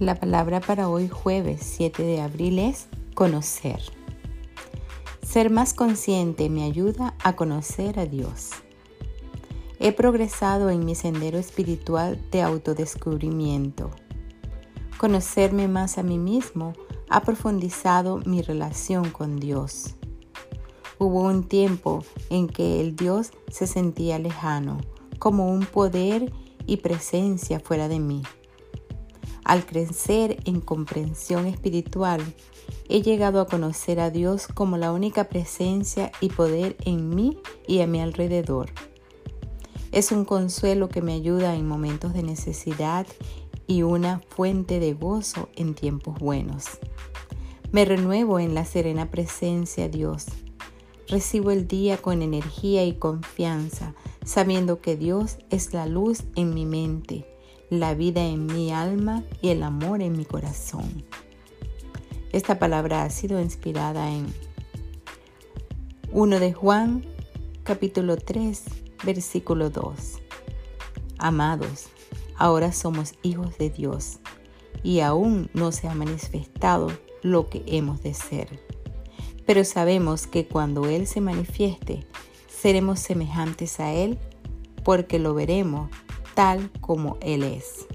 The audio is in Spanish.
La palabra para hoy jueves 7 de abril es conocer. Ser más consciente me ayuda a conocer a Dios. He progresado en mi sendero espiritual de autodescubrimiento. Conocerme más a mí mismo ha profundizado mi relación con Dios. Hubo un tiempo en que el Dios se sentía lejano, como un poder y presencia fuera de mí. Al crecer en comprensión espiritual, he llegado a conocer a Dios como la única presencia y poder en mí y a mi alrededor. Es un consuelo que me ayuda en momentos de necesidad y una fuente de gozo en tiempos buenos. Me renuevo en la serena presencia de Dios. Recibo el día con energía y confianza, sabiendo que Dios es la luz en mi mente la vida en mi alma y el amor en mi corazón. Esta palabra ha sido inspirada en 1 de Juan capítulo 3 versículo 2. Amados, ahora somos hijos de Dios y aún no se ha manifestado lo que hemos de ser. Pero sabemos que cuando Él se manifieste, seremos semejantes a Él porque lo veremos tal como Él es.